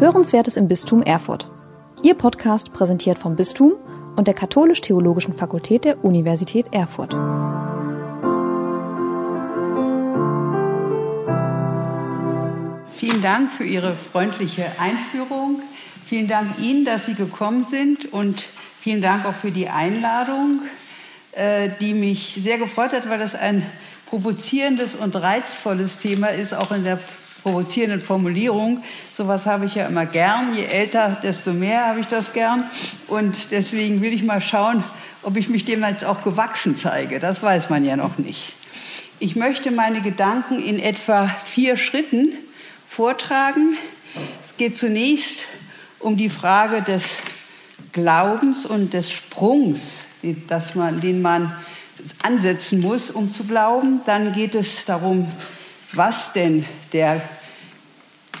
Hörenswertes im Bistum Erfurt. Ihr Podcast präsentiert vom Bistum und der Katholisch-Theologischen Fakultät der Universität Erfurt. Vielen Dank für Ihre freundliche Einführung. Vielen Dank Ihnen, dass Sie gekommen sind und vielen Dank auch für die Einladung, äh, die mich sehr gefreut hat, weil das ein provozierendes und reizvolles Thema ist, auch in der provozierenden Formulierung. Sowas habe ich ja immer gern. Je älter, desto mehr habe ich das gern. Und deswegen will ich mal schauen, ob ich mich dem jetzt auch gewachsen zeige. Das weiß man ja noch nicht. Ich möchte meine Gedanken in etwa vier Schritten vortragen. Es geht zunächst um die Frage des Glaubens und des Sprungs, dass man, den man ansetzen muss, um zu glauben. Dann geht es darum, was denn der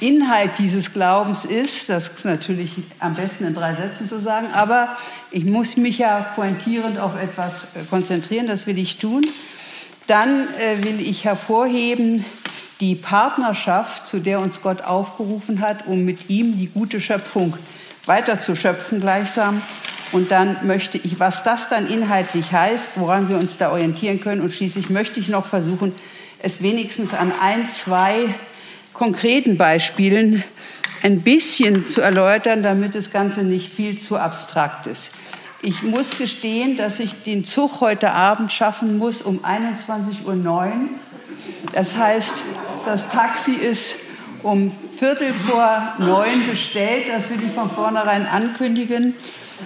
Inhalt dieses Glaubens ist. Das ist natürlich am besten in drei Sätzen zu sagen, aber ich muss mich ja pointierend auf etwas äh, konzentrieren, das will ich tun. Dann äh, will ich hervorheben die Partnerschaft, zu der uns Gott aufgerufen hat, um mit ihm die gute Schöpfung weiterzuschöpfen gleichsam. Und dann möchte ich, was das dann inhaltlich heißt, woran wir uns da orientieren können. Und schließlich möchte ich noch versuchen, es wenigstens an ein, zwei konkreten Beispielen ein bisschen zu erläutern, damit das Ganze nicht viel zu abstrakt ist. Ich muss gestehen, dass ich den Zug heute Abend schaffen muss um 21.09 Uhr. Das heißt, das Taxi ist um Viertel vor neun bestellt. Das will ich von vornherein ankündigen.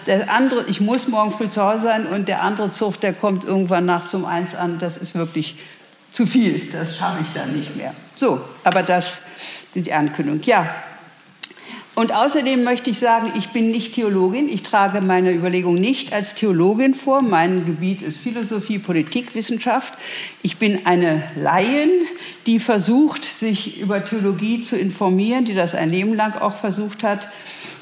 Der andere, ich muss morgen früh zu Hause sein und der andere Zug, der kommt irgendwann nachts um eins an. Das ist wirklich zu viel. Das schaffe ich dann nicht mehr. So, aber das ist die Ankündigung. Ja. Und außerdem möchte ich sagen, ich bin nicht Theologin. Ich trage meine Überlegung nicht als Theologin vor. Mein Gebiet ist Philosophie, Politik, Wissenschaft. Ich bin eine Laien, die versucht, sich über Theologie zu informieren, die das ein Leben lang auch versucht hat.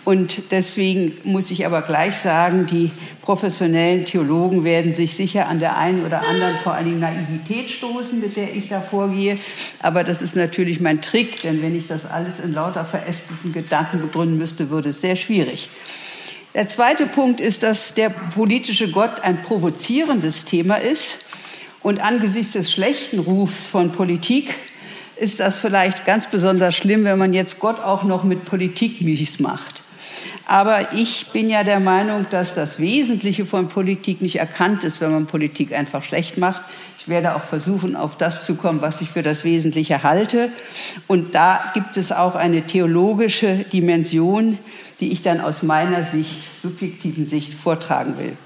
Und deswegen muss ich aber gleich sagen, die professionellen Theologen werden sich sicher an der einen oder anderen vor allen Dingen Naivität stoßen, mit der ich da vorgehe. Aber das ist natürlich mein Trick, denn wenn ich das alles in lauter verästeten Gedanken begründen müsste, würde es sehr schwierig. Der zweite Punkt ist, dass der politische Gott ein provozierendes Thema ist. Und angesichts des schlechten Rufs von Politik ist das vielleicht ganz besonders schlimm, wenn man jetzt Gott auch noch mit Politik mies macht. Aber ich bin ja der Meinung, dass das Wesentliche von Politik nicht erkannt ist, wenn man Politik einfach schlecht macht. Ich werde auch versuchen, auf das zu kommen, was ich für das Wesentliche halte. Und da gibt es auch eine theologische Dimension, die ich dann aus meiner Sicht, subjektiven Sicht, vortragen will.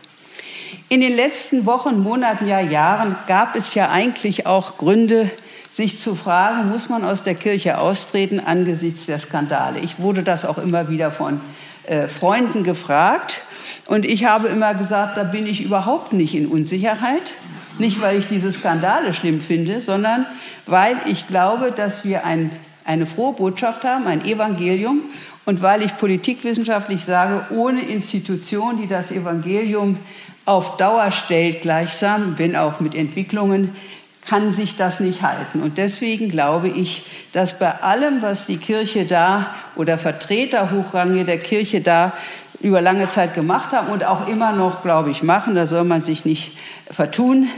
In den letzten Wochen, Monaten, ja Jahren gab es ja eigentlich auch Gründe, sich zu fragen, muss man aus der Kirche austreten angesichts der Skandale. Ich wurde das auch immer wieder von äh, Freunden gefragt und ich habe immer gesagt, da bin ich überhaupt nicht in Unsicherheit. Nicht, weil ich diese Skandale schlimm finde, sondern weil ich glaube, dass wir ein, eine frohe Botschaft haben, ein Evangelium. Und weil ich politikwissenschaftlich sage, ohne Institution, die das Evangelium auf Dauer stellt, gleichsam, wenn auch mit Entwicklungen, kann sich das nicht halten. Und deswegen glaube ich, dass bei allem, was die Kirche da oder Vertreter hochrangige der Kirche da über lange Zeit gemacht haben und auch immer noch, glaube ich, machen, da soll man sich nicht vertun,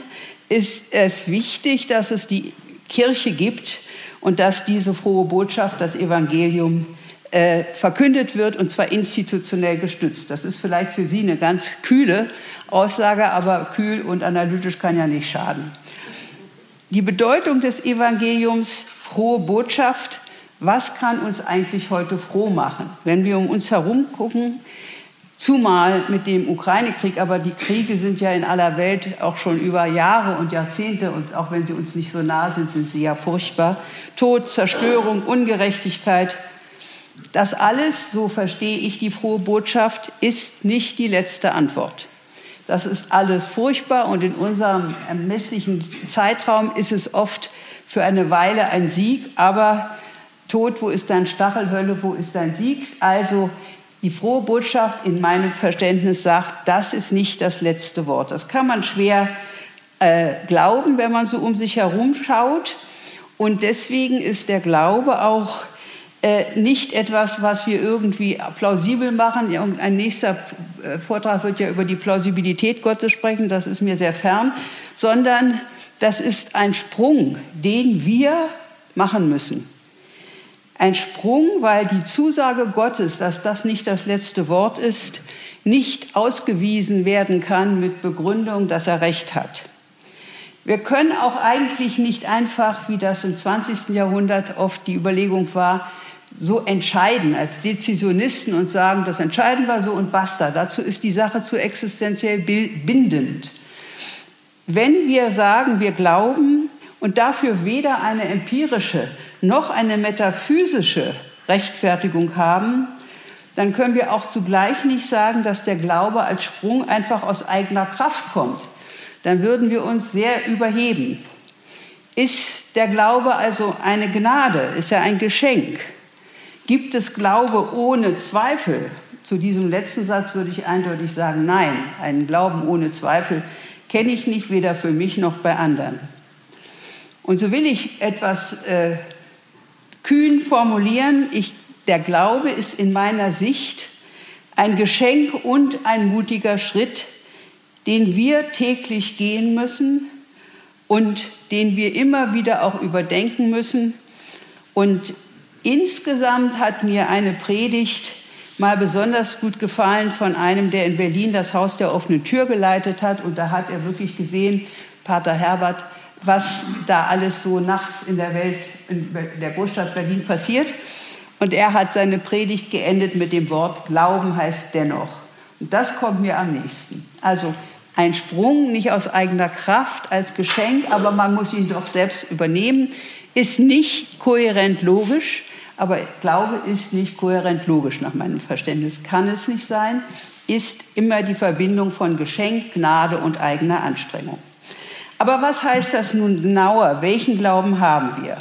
ist es wichtig, dass es die Kirche gibt und dass diese frohe Botschaft, das Evangelium, äh, verkündet wird und zwar institutionell gestützt. Das ist vielleicht für Sie eine ganz kühle Aussage, aber kühl und analytisch kann ja nicht schaden. Die Bedeutung des Evangeliums, frohe Botschaft, was kann uns eigentlich heute froh machen? Wenn wir um uns herum gucken, zumal mit dem Ukraine-Krieg, aber die Kriege sind ja in aller Welt auch schon über Jahre und Jahrzehnte und auch wenn sie uns nicht so nah sind, sind sie ja furchtbar. Tod, Zerstörung, Ungerechtigkeit, das alles, so verstehe ich die frohe Botschaft, ist nicht die letzte Antwort. Das ist alles furchtbar und in unserem ermesslichen Zeitraum ist es oft für eine Weile ein Sieg, aber Tod, wo ist dein Stachelhölle, wo ist dein Sieg? Also die frohe Botschaft in meinem Verständnis sagt, das ist nicht das letzte Wort. Das kann man schwer äh, glauben, wenn man so um sich herum schaut. Und deswegen ist der Glaube auch nicht etwas, was wir irgendwie plausibel machen. Ein nächster äh, Vortrag wird ja über die Plausibilität Gottes sprechen, das ist mir sehr fern, sondern das ist ein Sprung, den wir machen müssen. Ein Sprung, weil die Zusage Gottes, dass das nicht das letzte Wort ist, nicht ausgewiesen werden kann mit Begründung, dass er recht hat. Wir können auch eigentlich nicht einfach, wie das im 20. Jahrhundert oft die Überlegung war, so entscheiden als Dezisionisten und sagen, das entscheiden wir so und basta. Dazu ist die Sache zu existenziell bindend. Wenn wir sagen, wir glauben und dafür weder eine empirische noch eine metaphysische Rechtfertigung haben, dann können wir auch zugleich nicht sagen, dass der Glaube als Sprung einfach aus eigener Kraft kommt. Dann würden wir uns sehr überheben. Ist der Glaube also eine Gnade? Ist er ein Geschenk? Gibt es Glaube ohne Zweifel? Zu diesem letzten Satz würde ich eindeutig sagen, nein, einen Glauben ohne Zweifel kenne ich nicht, weder für mich noch bei anderen. Und so will ich etwas äh, kühn formulieren. Ich, der Glaube ist in meiner Sicht ein Geschenk und ein mutiger Schritt, den wir täglich gehen müssen und den wir immer wieder auch überdenken müssen. Und insgesamt hat mir eine Predigt mal besonders gut gefallen von einem, der in Berlin das Haus der offenen Tür geleitet hat. Und da hat er wirklich gesehen, Pater Herbert, was da alles so nachts in der Welt, in der Großstadt Berlin passiert. Und er hat seine Predigt geendet mit dem Wort Glauben heißt dennoch. Und das kommt mir am nächsten. Also ein Sprung, nicht aus eigener Kraft als Geschenk, aber man muss ihn doch selbst übernehmen, ist nicht kohärent logisch, aber Glaube ist nicht kohärent logisch nach meinem Verständnis. Kann es nicht sein, ist immer die Verbindung von Geschenk, Gnade und eigener Anstrengung. Aber was heißt das nun genauer? Welchen Glauben haben wir?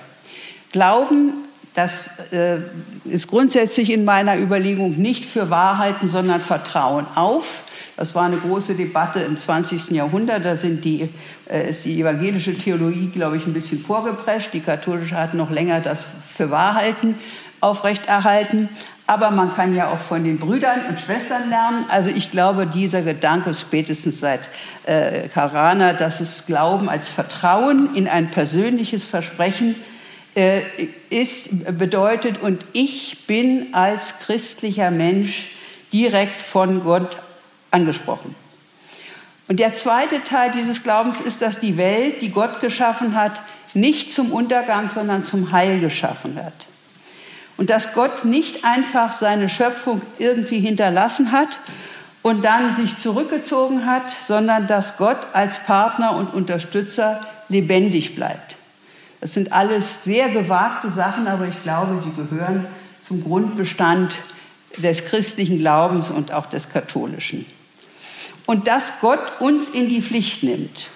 Glauben, das äh, ist grundsätzlich in meiner Überlegung nicht für Wahrheiten, sondern Vertrauen auf. Das war eine große Debatte im 20. Jahrhundert. Da sind die, äh, ist die evangelische Theologie, glaube ich, ein bisschen vorgeprescht. Die katholische hat noch länger das für Wahrheiten aufrechterhalten. Aber man kann ja auch von den Brüdern und Schwestern lernen. Also ich glaube, dieser Gedanke spätestens seit äh, Karl Rahner, dass es Glauben als Vertrauen in ein persönliches Versprechen äh, ist, bedeutet, und ich bin als christlicher Mensch direkt von Gott angesprochen. Und der zweite Teil dieses Glaubens ist, dass die Welt, die Gott geschaffen hat, nicht zum Untergang, sondern zum Heil geschaffen hat. Und dass Gott nicht einfach seine Schöpfung irgendwie hinterlassen hat und dann sich zurückgezogen hat, sondern dass Gott als Partner und Unterstützer lebendig bleibt. Das sind alles sehr gewagte Sachen, aber ich glaube, sie gehören zum Grundbestand des christlichen Glaubens und auch des katholischen. Und dass Gott uns in die Pflicht nimmt.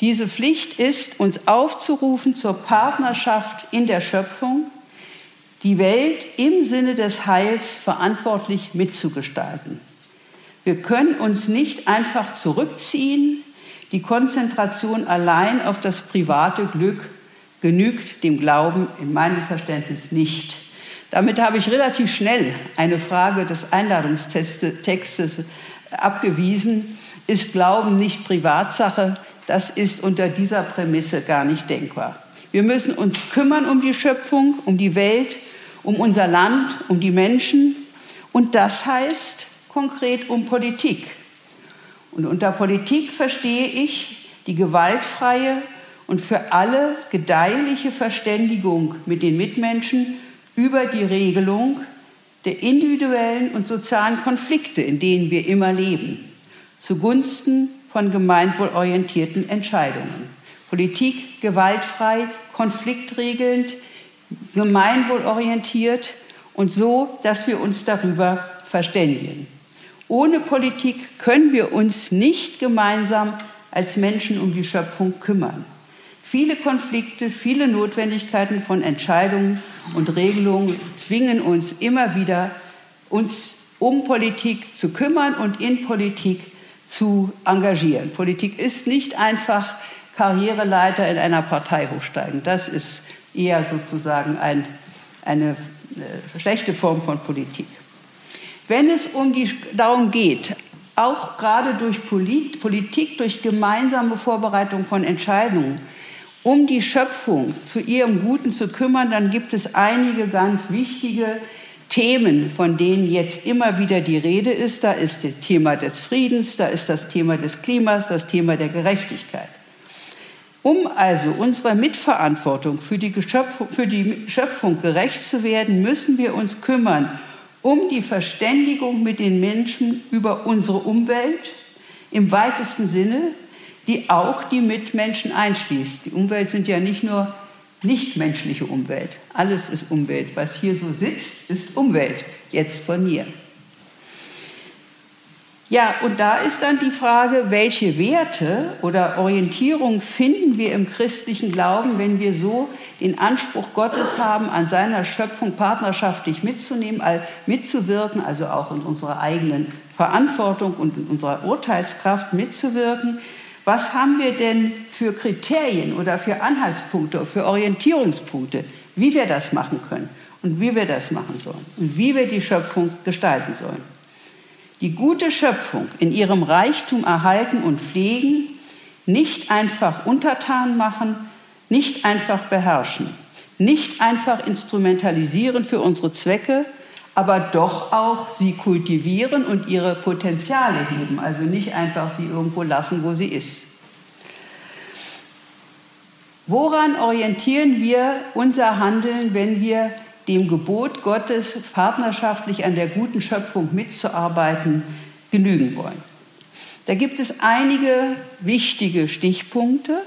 Diese Pflicht ist, uns aufzurufen zur Partnerschaft in der Schöpfung, die Welt im Sinne des Heils verantwortlich mitzugestalten. Wir können uns nicht einfach zurückziehen. Die Konzentration allein auf das private Glück genügt dem Glauben in meinem Verständnis nicht. Damit habe ich relativ schnell eine Frage des Einladungstextes abgewiesen. Ist Glauben nicht Privatsache? Das ist unter dieser Prämisse gar nicht denkbar. Wir müssen uns kümmern um die Schöpfung, um die Welt, um unser Land, um die Menschen. Und das heißt konkret um Politik. Und unter Politik verstehe ich die gewaltfreie und für alle gedeihliche Verständigung mit den Mitmenschen über die Regelung der individuellen und sozialen Konflikte, in denen wir immer leben, zugunsten von gemeinwohlorientierten Entscheidungen. Politik gewaltfrei, konfliktregelnd, gemeinwohlorientiert und so, dass wir uns darüber verständigen. Ohne Politik können wir uns nicht gemeinsam als Menschen um die Schöpfung kümmern. Viele Konflikte, viele Notwendigkeiten von Entscheidungen und Regelungen zwingen uns immer wieder, uns um Politik zu kümmern und in Politik zu engagieren. Politik ist nicht einfach Karriereleiter in einer Partei hochsteigen. Das ist eher sozusagen ein, eine äh, schlechte Form von Politik. Wenn es um die, darum geht, auch gerade durch Polit, Politik, durch gemeinsame Vorbereitung von Entscheidungen, um die Schöpfung zu ihrem Guten zu kümmern, dann gibt es einige ganz wichtige Themen, von denen jetzt immer wieder die Rede ist. Da ist das Thema des Friedens, da ist das Thema des Klimas, das Thema der Gerechtigkeit. Um also unserer Mitverantwortung für die, für die Schöpfung gerecht zu werden, müssen wir uns kümmern um die Verständigung mit den Menschen über unsere Umwelt im weitesten Sinne, die auch die Mitmenschen einschließt. Die Umwelt sind ja nicht nur nichtmenschliche Umwelt. Alles ist Umwelt. Was hier so sitzt, ist Umwelt, jetzt von mir. Ja, und da ist dann die Frage, welche Werte oder Orientierung finden wir im christlichen Glauben, wenn wir so den Anspruch Gottes haben, an seiner Schöpfung partnerschaftlich mitzunehmen, mitzuwirken, also auch in unserer eigenen Verantwortung und in unserer Urteilskraft mitzuwirken. Was haben wir denn für Kriterien oder für Anhaltspunkte, für Orientierungspunkte, wie wir das machen können und wie wir das machen sollen und wie wir die Schöpfung gestalten sollen? die gute Schöpfung in ihrem Reichtum erhalten und pflegen, nicht einfach untertan machen, nicht einfach beherrschen, nicht einfach instrumentalisieren für unsere Zwecke, aber doch auch sie kultivieren und ihre Potenziale heben, also nicht einfach sie irgendwo lassen, wo sie ist. Woran orientieren wir unser Handeln, wenn wir dem Gebot Gottes, partnerschaftlich an der guten Schöpfung mitzuarbeiten, genügen wollen. Da gibt es einige wichtige Stichpunkte.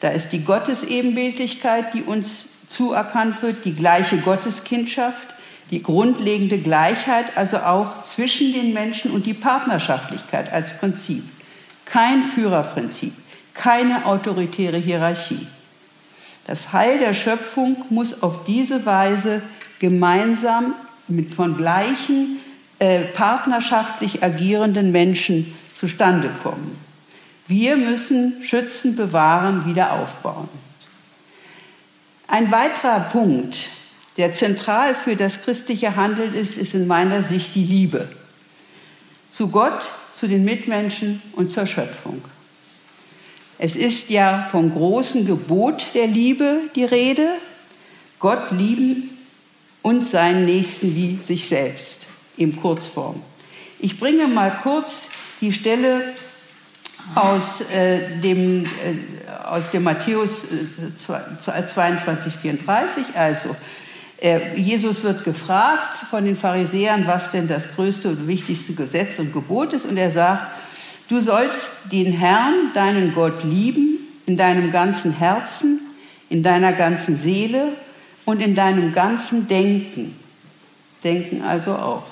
Da ist die Gottesebenbildlichkeit, die uns zuerkannt wird, die gleiche Gotteskindschaft, die grundlegende Gleichheit, also auch zwischen den Menschen und die Partnerschaftlichkeit als Prinzip. Kein Führerprinzip, keine autoritäre Hierarchie. Das Heil der Schöpfung muss auf diese Weise gemeinsam mit von gleichen äh, partnerschaftlich agierenden Menschen zustande kommen. Wir müssen schützen, bewahren, wieder aufbauen. Ein weiterer Punkt, der zentral für das christliche Handeln ist, ist in meiner Sicht die Liebe. Zu Gott, zu den Mitmenschen und zur Schöpfung. Es ist ja vom großen Gebot der Liebe die Rede. Gott lieben und seinen Nächsten wie sich selbst, in Kurzform. Ich bringe mal kurz die Stelle aus, äh, dem, äh, aus dem Matthäus äh, 22, 34. Also, Jesus wird gefragt von den Pharisäern, was denn das größte und wichtigste Gesetz und Gebot ist. Und er sagt, Du sollst den Herrn, deinen Gott, lieben in deinem ganzen Herzen, in deiner ganzen Seele und in deinem ganzen Denken. Denken also auch.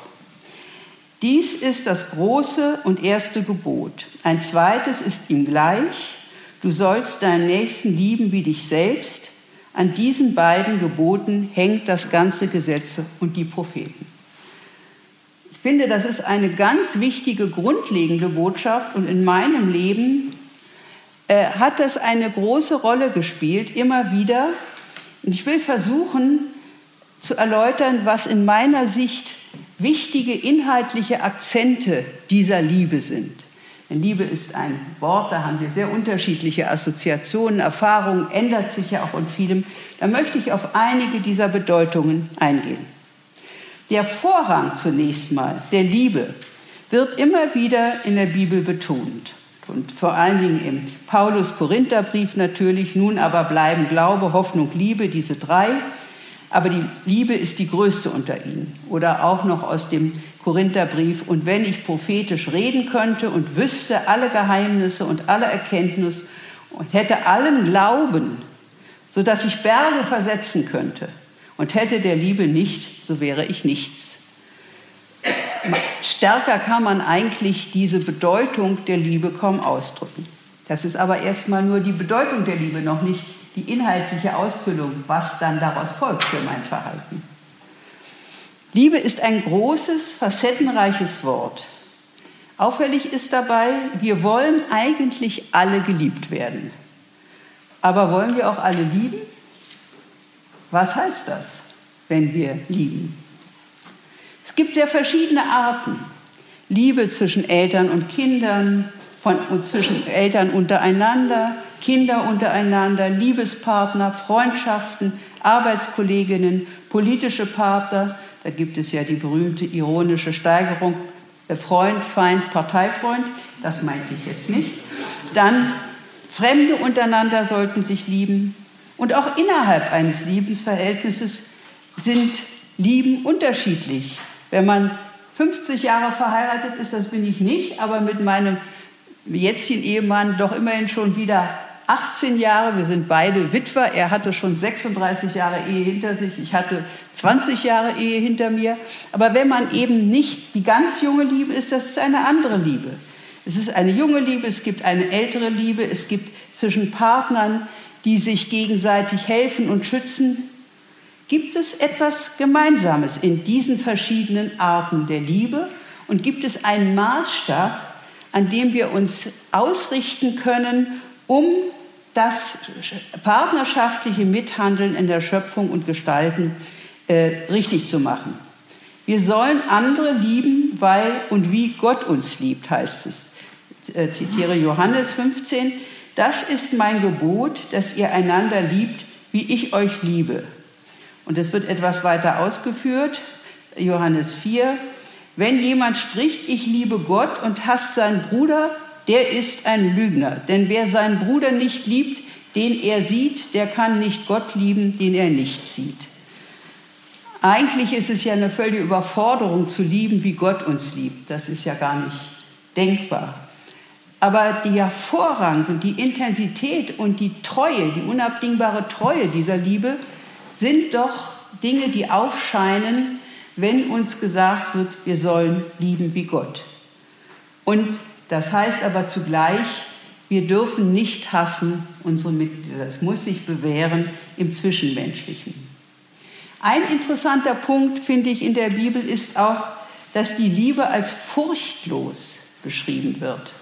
Dies ist das große und erste Gebot. Ein zweites ist ihm gleich. Du sollst deinen Nächsten lieben wie dich selbst. An diesen beiden Geboten hängt das ganze Gesetz und die Propheten finde, das ist eine ganz wichtige, grundlegende Botschaft und in meinem Leben äh, hat das eine große Rolle gespielt, immer wieder. Und ich will versuchen zu erläutern, was in meiner Sicht wichtige inhaltliche Akzente dieser Liebe sind. Denn Liebe ist ein Wort, da haben wir sehr unterschiedliche Assoziationen, Erfahrungen, ändert sich ja auch in vielem. Da möchte ich auf einige dieser Bedeutungen eingehen. Der Vorrang zunächst mal der Liebe wird immer wieder in der Bibel betont. Und vor allen Dingen im Paulus-Korinther-Brief natürlich, nun aber bleiben Glaube, Hoffnung, Liebe, diese drei. Aber die Liebe ist die größte unter ihnen. Oder auch noch aus dem Korintherbrief. Und wenn ich prophetisch reden könnte und wüsste alle Geheimnisse und alle Erkenntnis und hätte allen Glauben, sodass ich Berge versetzen könnte, und hätte der Liebe nicht, so wäre ich nichts. Stärker kann man eigentlich diese Bedeutung der Liebe kaum ausdrücken. Das ist aber erstmal nur die Bedeutung der Liebe, noch nicht die inhaltliche Ausfüllung, was dann daraus folgt für mein Verhalten. Liebe ist ein großes, facettenreiches Wort. Auffällig ist dabei, wir wollen eigentlich alle geliebt werden. Aber wollen wir auch alle lieben? Was heißt das? wenn wir lieben. Es gibt sehr verschiedene Arten. Liebe zwischen Eltern und Kindern, von, und zwischen Eltern untereinander, Kinder untereinander, Liebespartner, Freundschaften, Arbeitskolleginnen, politische Partner. Da gibt es ja die berühmte ironische Steigerung äh, Freund, Feind, Parteifreund. Das meinte ich jetzt nicht. Dann Fremde untereinander sollten sich lieben. Und auch innerhalb eines Liebensverhältnisses sind Lieben unterschiedlich. Wenn man 50 Jahre verheiratet ist, das bin ich nicht, aber mit meinem jetzigen Ehemann doch immerhin schon wieder 18 Jahre. Wir sind beide Witwer. Er hatte schon 36 Jahre Ehe hinter sich. Ich hatte 20 Jahre Ehe hinter mir. Aber wenn man eben nicht die ganz junge Liebe ist, das ist eine andere Liebe. Es ist eine junge Liebe, es gibt eine ältere Liebe, es gibt zwischen Partnern, die sich gegenseitig helfen und schützen. Gibt es etwas Gemeinsames in diesen verschiedenen Arten der Liebe? Und gibt es einen Maßstab, an dem wir uns ausrichten können, um das partnerschaftliche Mithandeln in der Schöpfung und Gestalten äh, richtig zu machen? Wir sollen andere lieben, weil und wie Gott uns liebt, heißt es. Äh, zitiere Johannes 15, das ist mein Gebot, dass ihr einander liebt, wie ich euch liebe. Und es wird etwas weiter ausgeführt, Johannes 4, wenn jemand spricht, ich liebe Gott und hasst seinen Bruder, der ist ein Lügner. Denn wer seinen Bruder nicht liebt, den er sieht, der kann nicht Gott lieben, den er nicht sieht. Eigentlich ist es ja eine völlige Überforderung zu lieben, wie Gott uns liebt. Das ist ja gar nicht denkbar. Aber der Vorrang und die Intensität und die Treue, die unabdingbare Treue dieser Liebe sind doch Dinge, die aufscheinen, wenn uns gesagt wird, wir sollen lieben wie Gott. Und das heißt aber zugleich, wir dürfen nicht hassen unsere Mitglieder. Das muss sich bewähren im Zwischenmenschlichen. Ein interessanter Punkt, finde ich, in der Bibel ist auch, dass die Liebe als furchtlos beschrieben wird.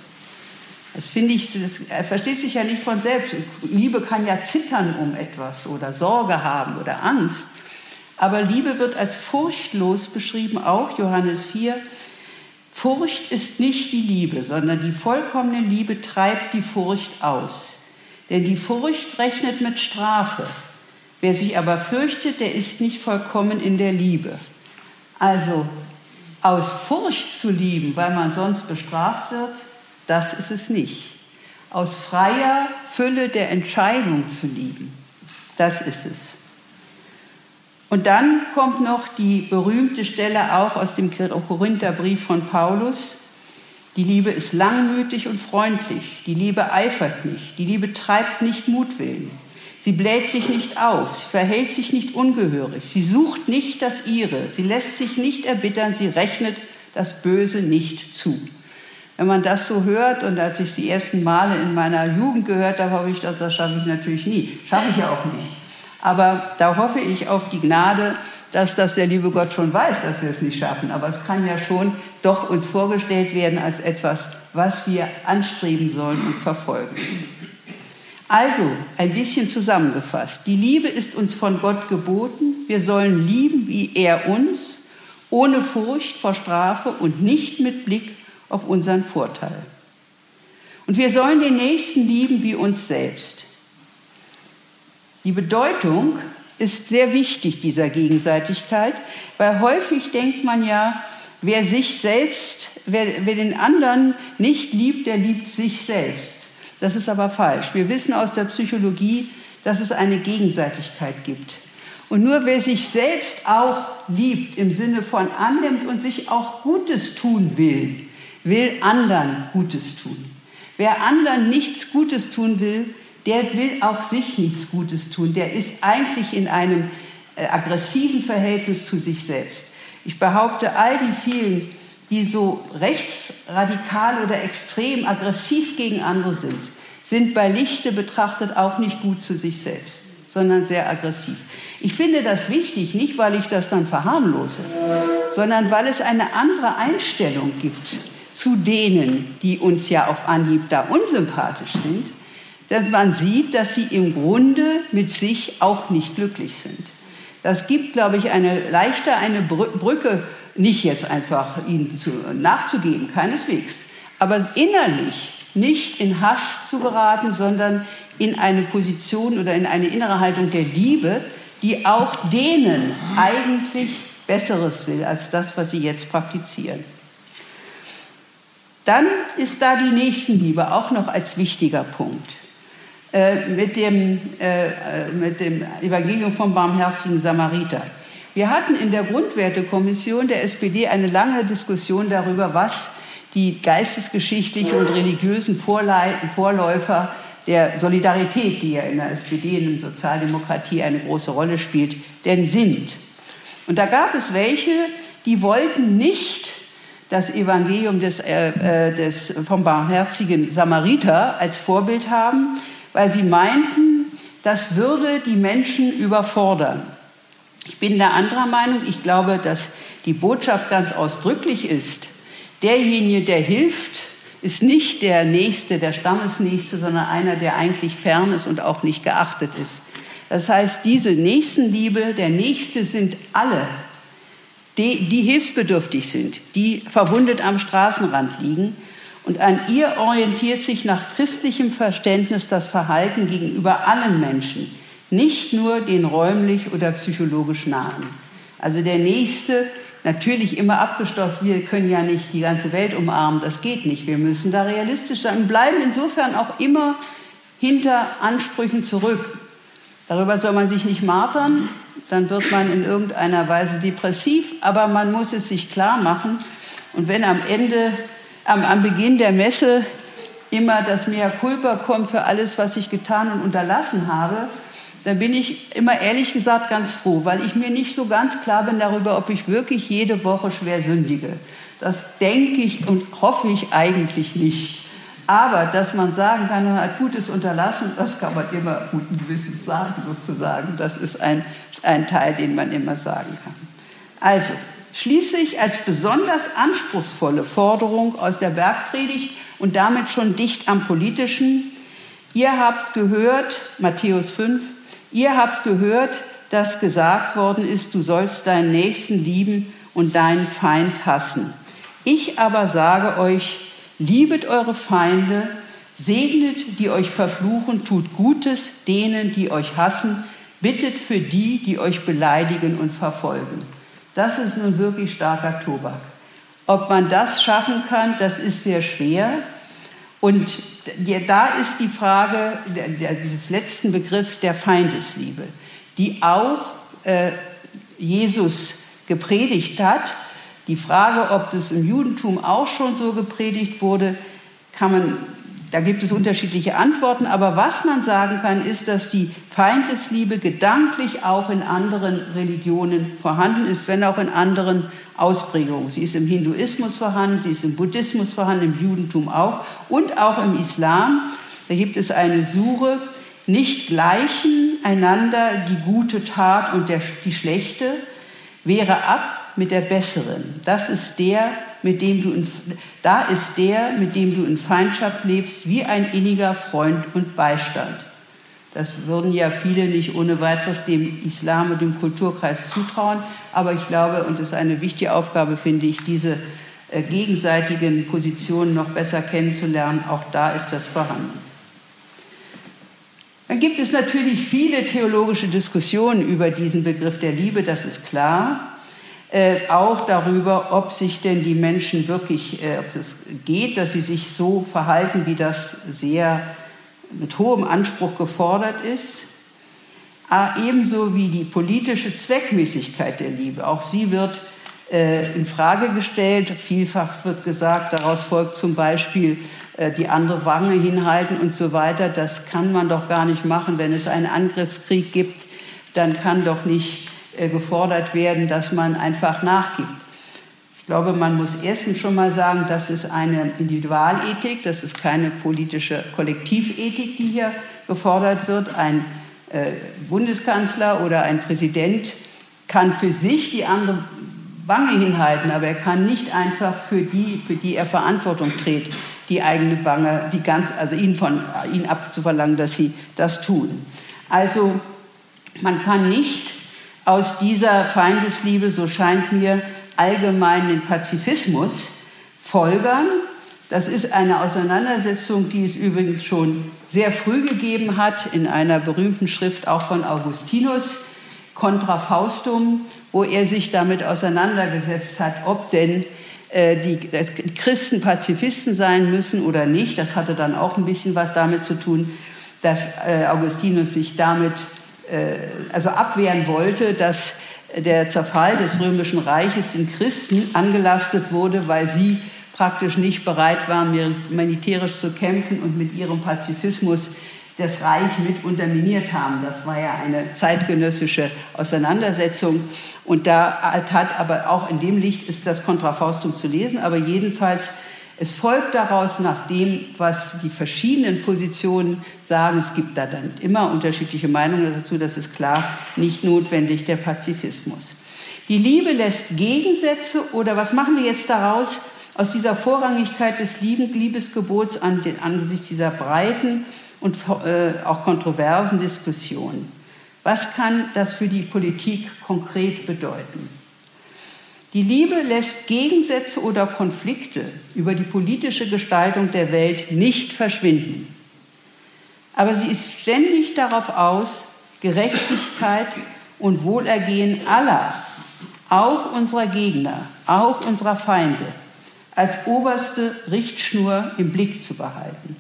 Das finde ich, das versteht sich ja nicht von selbst. Liebe kann ja zittern um etwas oder Sorge haben oder Angst. Aber Liebe wird als furchtlos beschrieben, auch Johannes 4. Furcht ist nicht die Liebe, sondern die vollkommene Liebe treibt die Furcht aus. Denn die Furcht rechnet mit Strafe. Wer sich aber fürchtet, der ist nicht vollkommen in der Liebe. Also aus Furcht zu lieben, weil man sonst bestraft wird, das ist es nicht. Aus freier Fülle der Entscheidung zu lieben, das ist es. Und dann kommt noch die berühmte Stelle auch aus dem Korintherbrief von Paulus. Die Liebe ist langmütig und freundlich. Die Liebe eifert nicht. Die Liebe treibt nicht Mutwillen. Sie bläht sich nicht auf. Sie verhält sich nicht ungehörig. Sie sucht nicht das Ihre. Sie lässt sich nicht erbittern. Sie rechnet das Böse nicht zu. Wenn man das so hört und als ich die ersten Male in meiner Jugend gehört habe, habe ich gedacht, das schaffe ich natürlich nie. Schaffe ich ja auch nicht. Aber da hoffe ich auf die Gnade, dass das der liebe Gott schon weiß, dass wir es nicht schaffen. Aber es kann ja schon doch uns vorgestellt werden als etwas, was wir anstreben sollen und verfolgen. Also, ein bisschen zusammengefasst. Die Liebe ist uns von Gott geboten. Wir sollen lieben, wie er uns, ohne Furcht vor Strafe und nicht mit Blick auf unseren Vorteil. Und wir sollen den Nächsten lieben wie uns selbst. Die Bedeutung ist sehr wichtig dieser Gegenseitigkeit, weil häufig denkt man ja, wer sich selbst, wer, wer den anderen nicht liebt, der liebt sich selbst. Das ist aber falsch. Wir wissen aus der Psychologie, dass es eine Gegenseitigkeit gibt. Und nur wer sich selbst auch liebt, im Sinne von annimmt und sich auch Gutes tun will, will anderen Gutes tun. Wer anderen nichts Gutes tun will, der will auch sich nichts Gutes tun. Der ist eigentlich in einem äh, aggressiven Verhältnis zu sich selbst. Ich behaupte, all die vielen, die so rechtsradikal oder extrem aggressiv gegen andere sind, sind bei Lichte betrachtet auch nicht gut zu sich selbst, sondern sehr aggressiv. Ich finde das wichtig, nicht weil ich das dann verharmlose, sondern weil es eine andere Einstellung gibt zu denen, die uns ja auf Anhieb da unsympathisch sind, denn man sieht, dass sie im Grunde mit sich auch nicht glücklich sind. Das gibt, glaube ich, eine, leichter eine Brücke, nicht jetzt einfach ihnen zu, nachzugeben, keineswegs, aber innerlich nicht in Hass zu geraten, sondern in eine Position oder in eine innere Haltung der Liebe, die auch denen eigentlich Besseres will als das, was sie jetzt praktizieren. Dann ist da die Nächstenliebe auch noch als wichtiger Punkt. Äh, mit, dem, äh, mit dem Evangelium vom barmherzigen Samariter. Wir hatten in der Grundwertekommission der SPD eine lange Diskussion darüber, was die geistesgeschichtlichen und religiösen Vorläufer der Solidarität, die ja in der SPD, in der Sozialdemokratie eine große Rolle spielt, denn sind. Und da gab es welche, die wollten nicht das Evangelium des, äh, äh, des, vom barmherzigen Samariter als Vorbild haben, weil sie meinten, das würde die Menschen überfordern. Ich bin der anderer Meinung. Ich glaube, dass die Botschaft ganz ausdrücklich ist, derjenige, der hilft, ist nicht der Nächste, der Stammesnächste, sondern einer, der eigentlich fern ist und auch nicht geachtet ist. Das heißt, diese Nächstenliebe, der Nächste sind alle, die, die hilfsbedürftig sind, die verwundet am Straßenrand liegen. Und an ihr orientiert sich nach christlichem Verständnis das Verhalten gegenüber allen Menschen, nicht nur den räumlich oder psychologisch nahen. Also der Nächste natürlich immer abgestopft, wir können ja nicht die ganze Welt umarmen, das geht nicht. Wir müssen da realistisch sein und bleiben insofern auch immer hinter Ansprüchen zurück. Darüber soll man sich nicht martern, dann wird man in irgendeiner Weise depressiv, aber man muss es sich klar machen. Und wenn am Ende, am, am Beginn der Messe immer das Mea culpa kommt für alles, was ich getan und unterlassen habe, dann bin ich immer ehrlich gesagt ganz froh, weil ich mir nicht so ganz klar bin darüber, ob ich wirklich jede Woche schwer sündige. Das denke ich und hoffe ich eigentlich nicht. Aber dass man sagen kann, man hat Gutes unterlassen, das kann man immer guten Gewissens sagen, sozusagen. Das ist ein, ein Teil, den man immer sagen kann. Also, schließlich als besonders anspruchsvolle Forderung aus der Bergpredigt und damit schon dicht am Politischen, ihr habt gehört, Matthäus 5, Ihr habt gehört, dass gesagt worden ist, du sollst deinen Nächsten lieben und deinen Feind hassen. Ich aber sage euch, liebet eure Feinde, segnet, die euch verfluchen, tut Gutes denen, die euch hassen, bittet für die, die euch beleidigen und verfolgen. Das ist nun wirklich starker Tobak. Ob man das schaffen kann, das ist sehr schwer. Und da ist die Frage dieses letzten Begriffs der Feindesliebe, die auch äh, Jesus gepredigt hat. Die Frage, ob es im Judentum auch schon so gepredigt wurde, kann man, da gibt es unterschiedliche Antworten. Aber was man sagen kann, ist, dass die Feindesliebe gedanklich auch in anderen Religionen vorhanden ist, wenn auch in anderen Ausprägung. Sie ist im Hinduismus vorhanden, sie ist im Buddhismus vorhanden, im Judentum auch und auch im Islam. Da gibt es eine Suche, nicht gleichen einander die gute Tat und der, die schlechte, wehre ab mit der besseren. Das ist der, mit dem du in, da ist der, mit dem du in Feindschaft lebst, wie ein inniger Freund und Beistand. Das würden ja viele nicht ohne weiteres dem Islam und dem Kulturkreis zutrauen. Aber ich glaube, und das ist eine wichtige Aufgabe, finde ich, diese äh, gegenseitigen Positionen noch besser kennenzulernen. Auch da ist das vorhanden. Dann gibt es natürlich viele theologische Diskussionen über diesen Begriff der Liebe, das ist klar. Äh, auch darüber, ob sich denn die Menschen wirklich, äh, ob es geht, dass sie sich so verhalten, wie das sehr mit hohem Anspruch gefordert ist, ebenso wie die politische Zweckmäßigkeit der Liebe. Auch sie wird äh, in Frage gestellt. Vielfach wird gesagt, daraus folgt zum Beispiel äh, die andere Wange hinhalten und so weiter. Das kann man doch gar nicht machen, wenn es einen Angriffskrieg gibt. Dann kann doch nicht gefordert werden, dass man einfach nachgibt. Ich glaube, man muss erstens schon mal sagen, das ist eine Individualethik, das ist keine politische Kollektivethik, die hier gefordert wird. Ein äh, Bundeskanzler oder ein Präsident kann für sich die andere Wange hinhalten, aber er kann nicht einfach für die, für die er Verantwortung trägt, die eigene Wange, die ganz, also ihnen von ihnen abzuverlangen, dass sie das tun. Also man kann nicht aus dieser Feindesliebe, so scheint mir, allgemein den Pazifismus folgern. Das ist eine Auseinandersetzung, die es übrigens schon sehr früh gegeben hat, in einer berühmten Schrift auch von Augustinus, Contra Faustum, wo er sich damit auseinandergesetzt hat, ob denn äh, die Christen Pazifisten sein müssen oder nicht. Das hatte dann auch ein bisschen was damit zu tun, dass äh, Augustinus sich damit also abwehren wollte, dass der Zerfall des römischen Reiches den Christen angelastet wurde, weil sie praktisch nicht bereit waren, militärisch zu kämpfen und mit ihrem Pazifismus das Reich mit unterminiert haben. Das war ja eine zeitgenössische Auseinandersetzung. Und da hat aber auch in dem Licht ist das Kontrafaustum zu lesen. Aber jedenfalls, es folgt daraus nach dem, was die verschiedenen Positionen sagen. Es gibt da dann immer unterschiedliche Meinungen dazu. Das ist klar nicht notwendig, der Pazifismus. Die Liebe lässt Gegensätze oder was machen wir jetzt daraus aus dieser Vorrangigkeit des Liebesgebots angesichts dieser breiten und äh, auch kontroversen Diskussionen? Was kann das für die Politik konkret bedeuten? Die Liebe lässt Gegensätze oder Konflikte über die politische Gestaltung der Welt nicht verschwinden. Aber sie ist ständig darauf aus, Gerechtigkeit und Wohlergehen aller, auch unserer Gegner, auch unserer Feinde, als oberste Richtschnur im Blick zu behalten.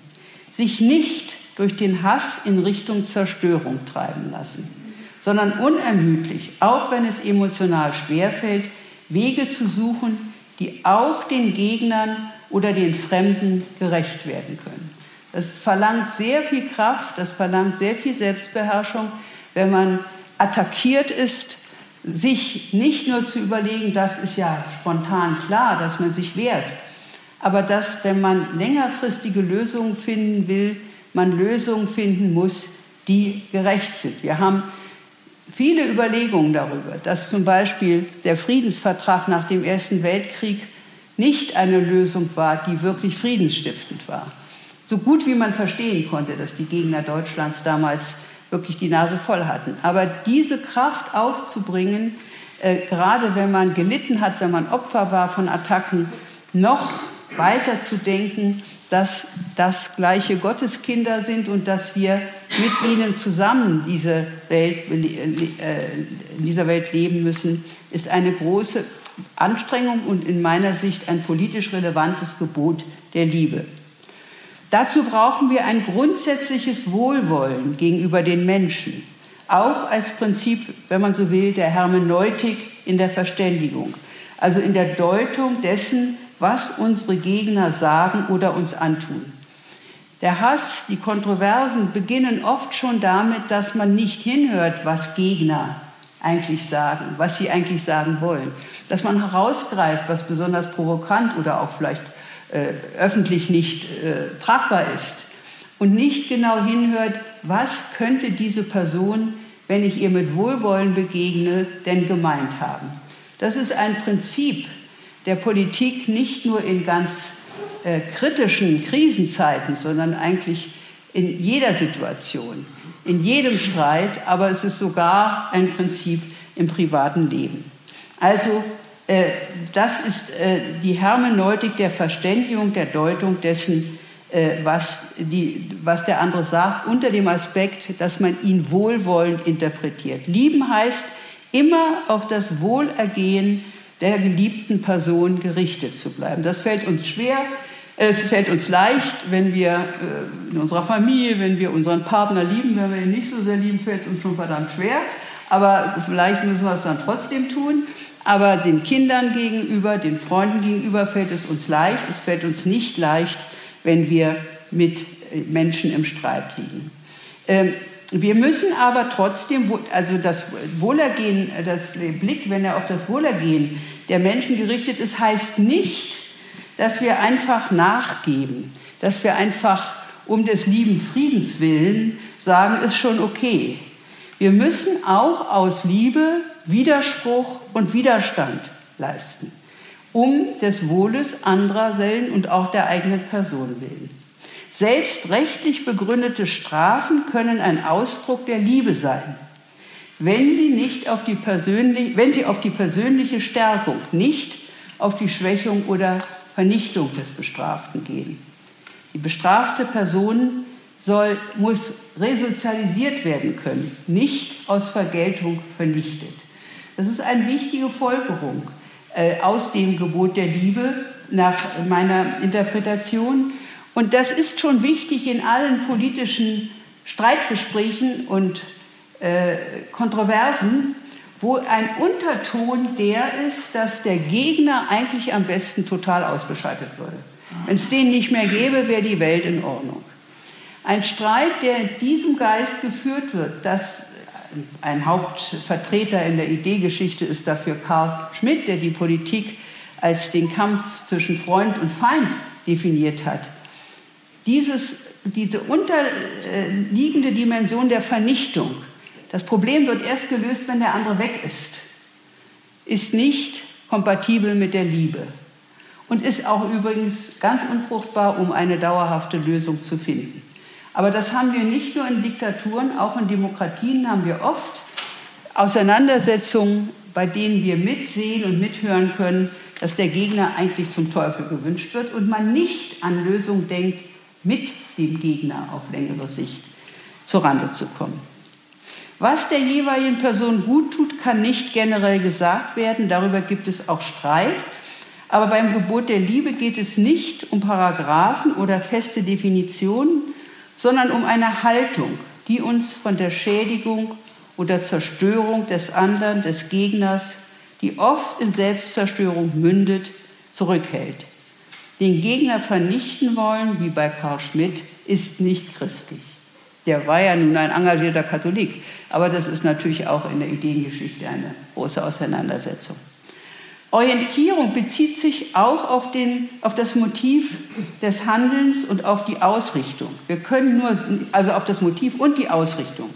Sich nicht durch den Hass in Richtung Zerstörung treiben lassen, sondern unermüdlich, auch wenn es emotional schwerfällt, Wege zu suchen, die auch den Gegnern oder den Fremden gerecht werden können. Das verlangt sehr viel Kraft, das verlangt sehr viel Selbstbeherrschung, wenn man attackiert ist, sich nicht nur zu überlegen, das ist ja spontan klar, dass man sich wehrt, aber dass, wenn man längerfristige Lösungen finden will, man Lösungen finden muss, die gerecht sind. Wir haben viele Überlegungen darüber, dass zum Beispiel der Friedensvertrag nach dem Ersten Weltkrieg nicht eine Lösung war, die wirklich friedensstiftend war. So gut wie man verstehen konnte, dass die Gegner Deutschlands damals wirklich die Nase voll hatten. Aber diese Kraft aufzubringen, äh, gerade wenn man gelitten hat, wenn man Opfer war von Attacken, noch weiter zu denken, dass das gleiche Gotteskinder sind und dass wir mit ihnen zusammen diese Welt, äh, in dieser Welt leben müssen, ist eine große Anstrengung und in meiner Sicht ein politisch relevantes Gebot der Liebe. Dazu brauchen wir ein grundsätzliches Wohlwollen gegenüber den Menschen, auch als Prinzip, wenn man so will, der Hermeneutik in der Verständigung, also in der Deutung dessen, was unsere Gegner sagen oder uns antun. Der Hass, die Kontroversen beginnen oft schon damit, dass man nicht hinhört, was Gegner eigentlich sagen, was sie eigentlich sagen wollen. Dass man herausgreift, was besonders provokant oder auch vielleicht äh, öffentlich nicht äh, tragbar ist. Und nicht genau hinhört, was könnte diese Person, wenn ich ihr mit Wohlwollen begegne, denn gemeint haben. Das ist ein Prinzip, der Politik nicht nur in ganz äh, kritischen Krisenzeiten, sondern eigentlich in jeder Situation, in jedem Streit, aber es ist sogar ein Prinzip im privaten Leben. Also äh, das ist äh, die Hermeneutik der Verständigung, der Deutung dessen, äh, was, die, was der andere sagt, unter dem Aspekt, dass man ihn wohlwollend interpretiert. Lieben heißt immer auf das Wohlergehen der geliebten Person gerichtet zu bleiben. Das fällt uns schwer. Es fällt uns leicht, wenn wir äh, in unserer Familie, wenn wir unseren Partner lieben, wenn wir ihn nicht so sehr lieben, fällt es uns schon verdammt schwer. Aber vielleicht müssen wir es dann trotzdem tun. Aber den Kindern gegenüber, den Freunden gegenüber fällt es uns leicht. Es fällt uns nicht leicht, wenn wir mit äh, Menschen im Streit liegen. Wir müssen aber trotzdem, also das Wohlergehen, das Blick, wenn er auf das Wohlergehen der Menschen gerichtet ist, heißt nicht, dass wir einfach nachgeben, dass wir einfach um des lieben Friedens willen sagen, ist schon okay. Wir müssen auch aus Liebe Widerspruch und Widerstand leisten, um des Wohles anderer willen und auch der eigenen Person willen. Selbst rechtlich begründete Strafen können ein Ausdruck der Liebe sein. wenn sie, nicht auf die wenn sie auf die persönliche Stärkung, nicht auf die Schwächung oder Vernichtung des Bestraften gehen. Die bestrafte Person soll, muss resozialisiert werden können, nicht aus Vergeltung vernichtet. Das ist eine wichtige Folgerung äh, aus dem Gebot der Liebe nach meiner Interpretation. Und das ist schon wichtig in allen politischen Streitgesprächen und äh, Kontroversen, wo ein Unterton der ist, dass der Gegner eigentlich am besten total ausgeschaltet würde. Wenn es den nicht mehr gäbe, wäre die Welt in Ordnung. Ein Streit, der in diesem Geist geführt wird, dass ein Hauptvertreter in der Ideegeschichte ist dafür Karl Schmidt, der die Politik als den Kampf zwischen Freund und Feind definiert hat. Dieses, diese unterliegende Dimension der Vernichtung, das Problem wird erst gelöst, wenn der andere weg ist, ist nicht kompatibel mit der Liebe und ist auch übrigens ganz unfruchtbar, um eine dauerhafte Lösung zu finden. Aber das haben wir nicht nur in Diktaturen, auch in Demokratien haben wir oft Auseinandersetzungen, bei denen wir mitsehen und mithören können, dass der Gegner eigentlich zum Teufel gewünscht wird und man nicht an Lösungen denkt, mit dem Gegner auf längere Sicht zurande zu kommen. Was der jeweiligen Person gut tut, kann nicht generell gesagt werden. Darüber gibt es auch Streit. Aber beim Gebot der Liebe geht es nicht um Paragraphen oder feste Definitionen, sondern um eine Haltung, die uns von der Schädigung oder Zerstörung des anderen, des Gegners, die oft in Selbstzerstörung mündet, zurückhält. Den Gegner vernichten wollen, wie bei Karl Schmidt, ist nicht christlich. Der war ja nun ein engagierter Katholik, aber das ist natürlich auch in der Ideengeschichte eine große Auseinandersetzung. Orientierung bezieht sich auch auf, den, auf das Motiv des Handelns und auf die Ausrichtung. Wir können nur, also auf das Motiv und die Ausrichtung.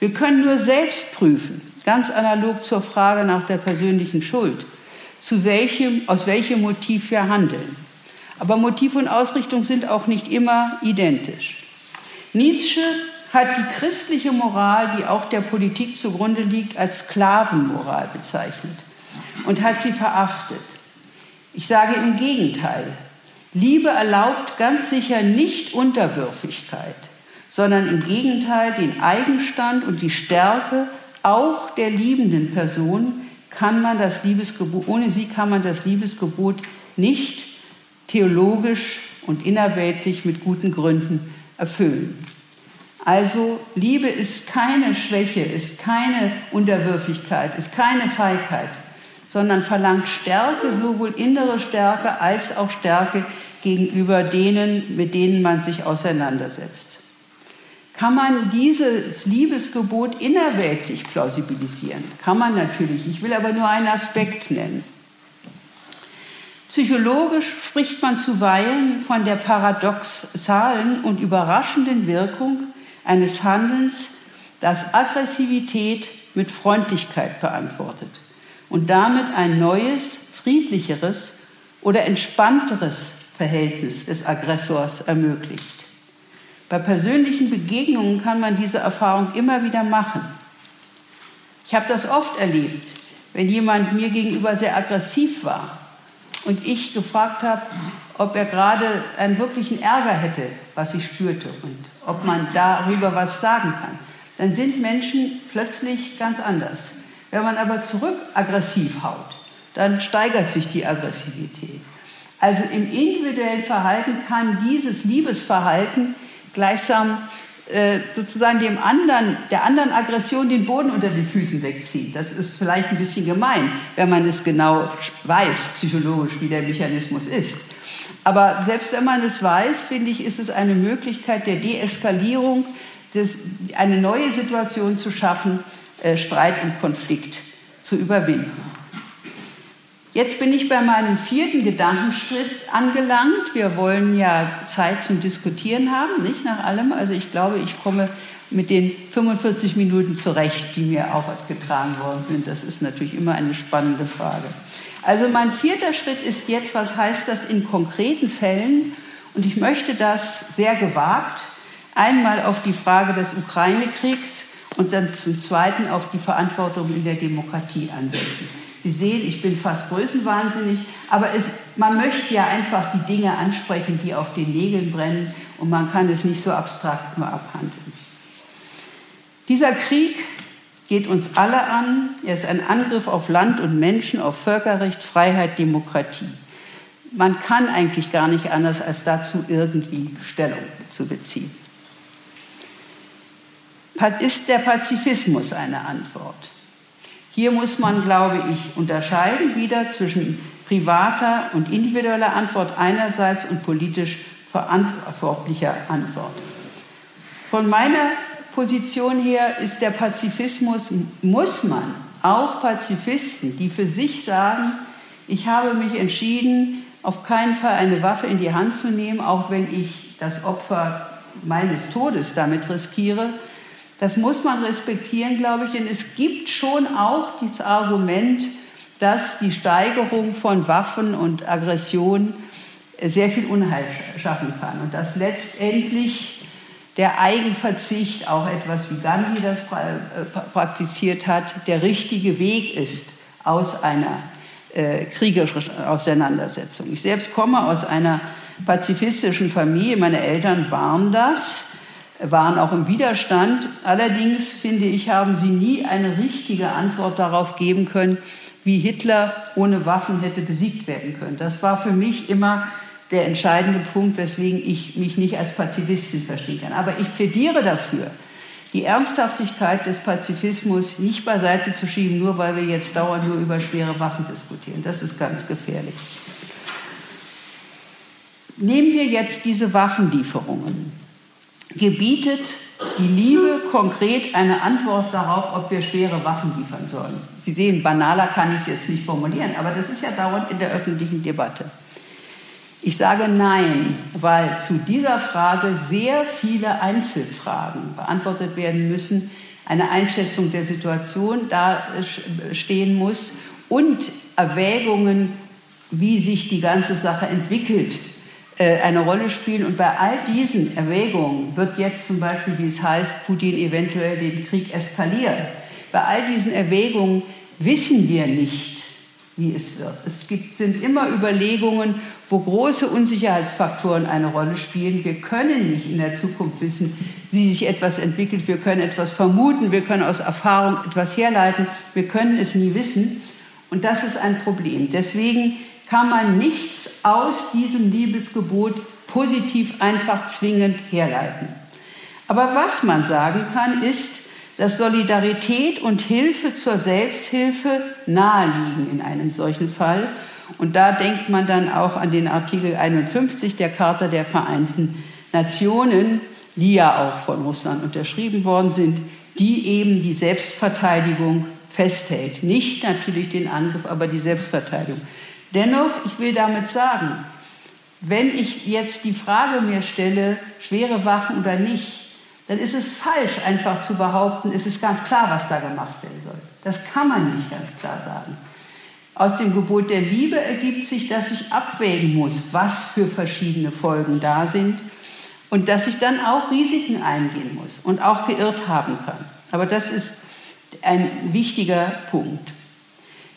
Wir können nur selbst prüfen, ganz analog zur Frage nach der persönlichen Schuld, zu welchem, aus welchem Motiv wir handeln. Aber Motiv und Ausrichtung sind auch nicht immer identisch. Nietzsche hat die christliche Moral, die auch der Politik zugrunde liegt, als Sklavenmoral bezeichnet und hat sie verachtet. Ich sage im Gegenteil, Liebe erlaubt ganz sicher nicht Unterwürfigkeit, sondern im Gegenteil den Eigenstand und die Stärke auch der liebenden Person kann man das Liebesgebot, ohne sie kann man das Liebesgebot nicht theologisch und innerweltlich mit guten Gründen erfüllen. Also Liebe ist keine Schwäche, ist keine Unterwürfigkeit, ist keine Feigheit, sondern verlangt Stärke, sowohl innere Stärke als auch Stärke gegenüber denen, mit denen man sich auseinandersetzt. Kann man dieses Liebesgebot innerweltlich plausibilisieren? Kann man natürlich. Ich will aber nur einen Aspekt nennen. Psychologisch spricht man zuweilen von der paradoxalen und überraschenden Wirkung eines Handelns, das Aggressivität mit Freundlichkeit beantwortet und damit ein neues, friedlicheres oder entspannteres Verhältnis des Aggressors ermöglicht. Bei persönlichen Begegnungen kann man diese Erfahrung immer wieder machen. Ich habe das oft erlebt, wenn jemand mir gegenüber sehr aggressiv war und ich gefragt habe, ob er gerade einen wirklichen Ärger hätte, was ich spürte und ob man darüber was sagen kann. Dann sind Menschen plötzlich ganz anders. Wenn man aber zurück aggressiv haut, dann steigert sich die Aggressivität. Also im individuellen Verhalten kann dieses Liebesverhalten gleichsam äh, sozusagen dem anderen, der anderen Aggression den Boden unter den Füßen wegziehen. Das ist vielleicht ein bisschen gemein, wenn man es genau weiß, psychologisch, wie der Mechanismus ist. Aber selbst wenn man es weiß, finde ich, ist es eine Möglichkeit der Deeskalierung, des, eine neue Situation zu schaffen, äh, Streit und Konflikt zu überwinden. Jetzt bin ich bei meinem vierten Gedankenschritt angelangt. Wir wollen ja Zeit zum Diskutieren haben, nicht nach allem. Also ich glaube, ich komme mit den 45 Minuten zurecht, die mir aufgetragen worden sind. Das ist natürlich immer eine spannende Frage. Also mein vierter Schritt ist jetzt, was heißt das in konkreten Fällen? Und ich möchte das sehr gewagt einmal auf die Frage des Ukraine-Kriegs und dann zum Zweiten auf die Verantwortung in der Demokratie anwenden. Sie sehen, ich bin fast größenwahnsinnig, aber es, man möchte ja einfach die Dinge ansprechen, die auf den Nägeln brennen und man kann es nicht so abstrakt nur abhandeln. Dieser Krieg geht uns alle an. Er ist ein Angriff auf Land und Menschen, auf Völkerrecht, Freiheit, Demokratie. Man kann eigentlich gar nicht anders, als dazu irgendwie Stellung zu beziehen. Ist der Pazifismus eine Antwort? Hier muss man, glaube ich, unterscheiden wieder zwischen privater und individueller Antwort einerseits und politisch verantwortlicher Antwort. Von meiner Position her ist der Pazifismus, muss man auch Pazifisten, die für sich sagen, ich habe mich entschieden, auf keinen Fall eine Waffe in die Hand zu nehmen, auch wenn ich das Opfer meines Todes damit riskiere, das muss man respektieren, glaube ich, denn es gibt schon auch das Argument, dass die Steigerung von Waffen und Aggression sehr viel Unheil schaffen kann und dass letztendlich der Eigenverzicht, auch etwas wie Gandhi das äh, praktiziert hat, der richtige Weg ist aus einer äh, kriegerischen Auseinandersetzung. Ich selbst komme aus einer pazifistischen Familie, meine Eltern waren das waren auch im Widerstand. Allerdings, finde ich, haben sie nie eine richtige Antwort darauf geben können, wie Hitler ohne Waffen hätte besiegt werden können. Das war für mich immer der entscheidende Punkt, weswegen ich mich nicht als Pazifistin verstehen kann. Aber ich plädiere dafür, die Ernsthaftigkeit des Pazifismus nicht beiseite zu schieben, nur weil wir jetzt dauernd nur über schwere Waffen diskutieren. Das ist ganz gefährlich. Nehmen wir jetzt diese Waffenlieferungen gebietet die Liebe konkret eine Antwort darauf, ob wir schwere Waffen liefern sollen. Sie sehen, banaler kann ich es jetzt nicht formulieren, aber das ist ja dauernd in der öffentlichen Debatte. Ich sage Nein, weil zu dieser Frage sehr viele Einzelfragen beantwortet werden müssen, eine Einschätzung der Situation da stehen muss und Erwägungen, wie sich die ganze Sache entwickelt eine Rolle spielen. Und bei all diesen Erwägungen wird jetzt zum Beispiel, wie es heißt, Putin eventuell den Krieg eskalieren. Bei all diesen Erwägungen wissen wir nicht, wie es wird. Es gibt, sind immer Überlegungen, wo große Unsicherheitsfaktoren eine Rolle spielen. Wir können nicht in der Zukunft wissen, wie sich etwas entwickelt. Wir können etwas vermuten, wir können aus Erfahrung etwas herleiten. Wir können es nie wissen. Und das ist ein Problem. Deswegen kann man nichts aus diesem Liebesgebot positiv einfach zwingend herleiten. Aber was man sagen kann, ist, dass Solidarität und Hilfe zur Selbsthilfe naheliegen in einem solchen Fall. Und da denkt man dann auch an den Artikel 51 der Charta der Vereinten Nationen, die ja auch von Russland unterschrieben worden sind, die eben die Selbstverteidigung festhält. Nicht natürlich den Angriff, aber die Selbstverteidigung. Dennoch, ich will damit sagen, wenn ich jetzt die Frage mir stelle, schwere Waffen oder nicht, dann ist es falsch, einfach zu behaupten, es ist ganz klar, was da gemacht werden soll. Das kann man nicht ganz klar sagen. Aus dem Gebot der Liebe ergibt sich, dass ich abwägen muss, was für verschiedene Folgen da sind und dass ich dann auch Risiken eingehen muss und auch geirrt haben kann. Aber das ist ein wichtiger Punkt.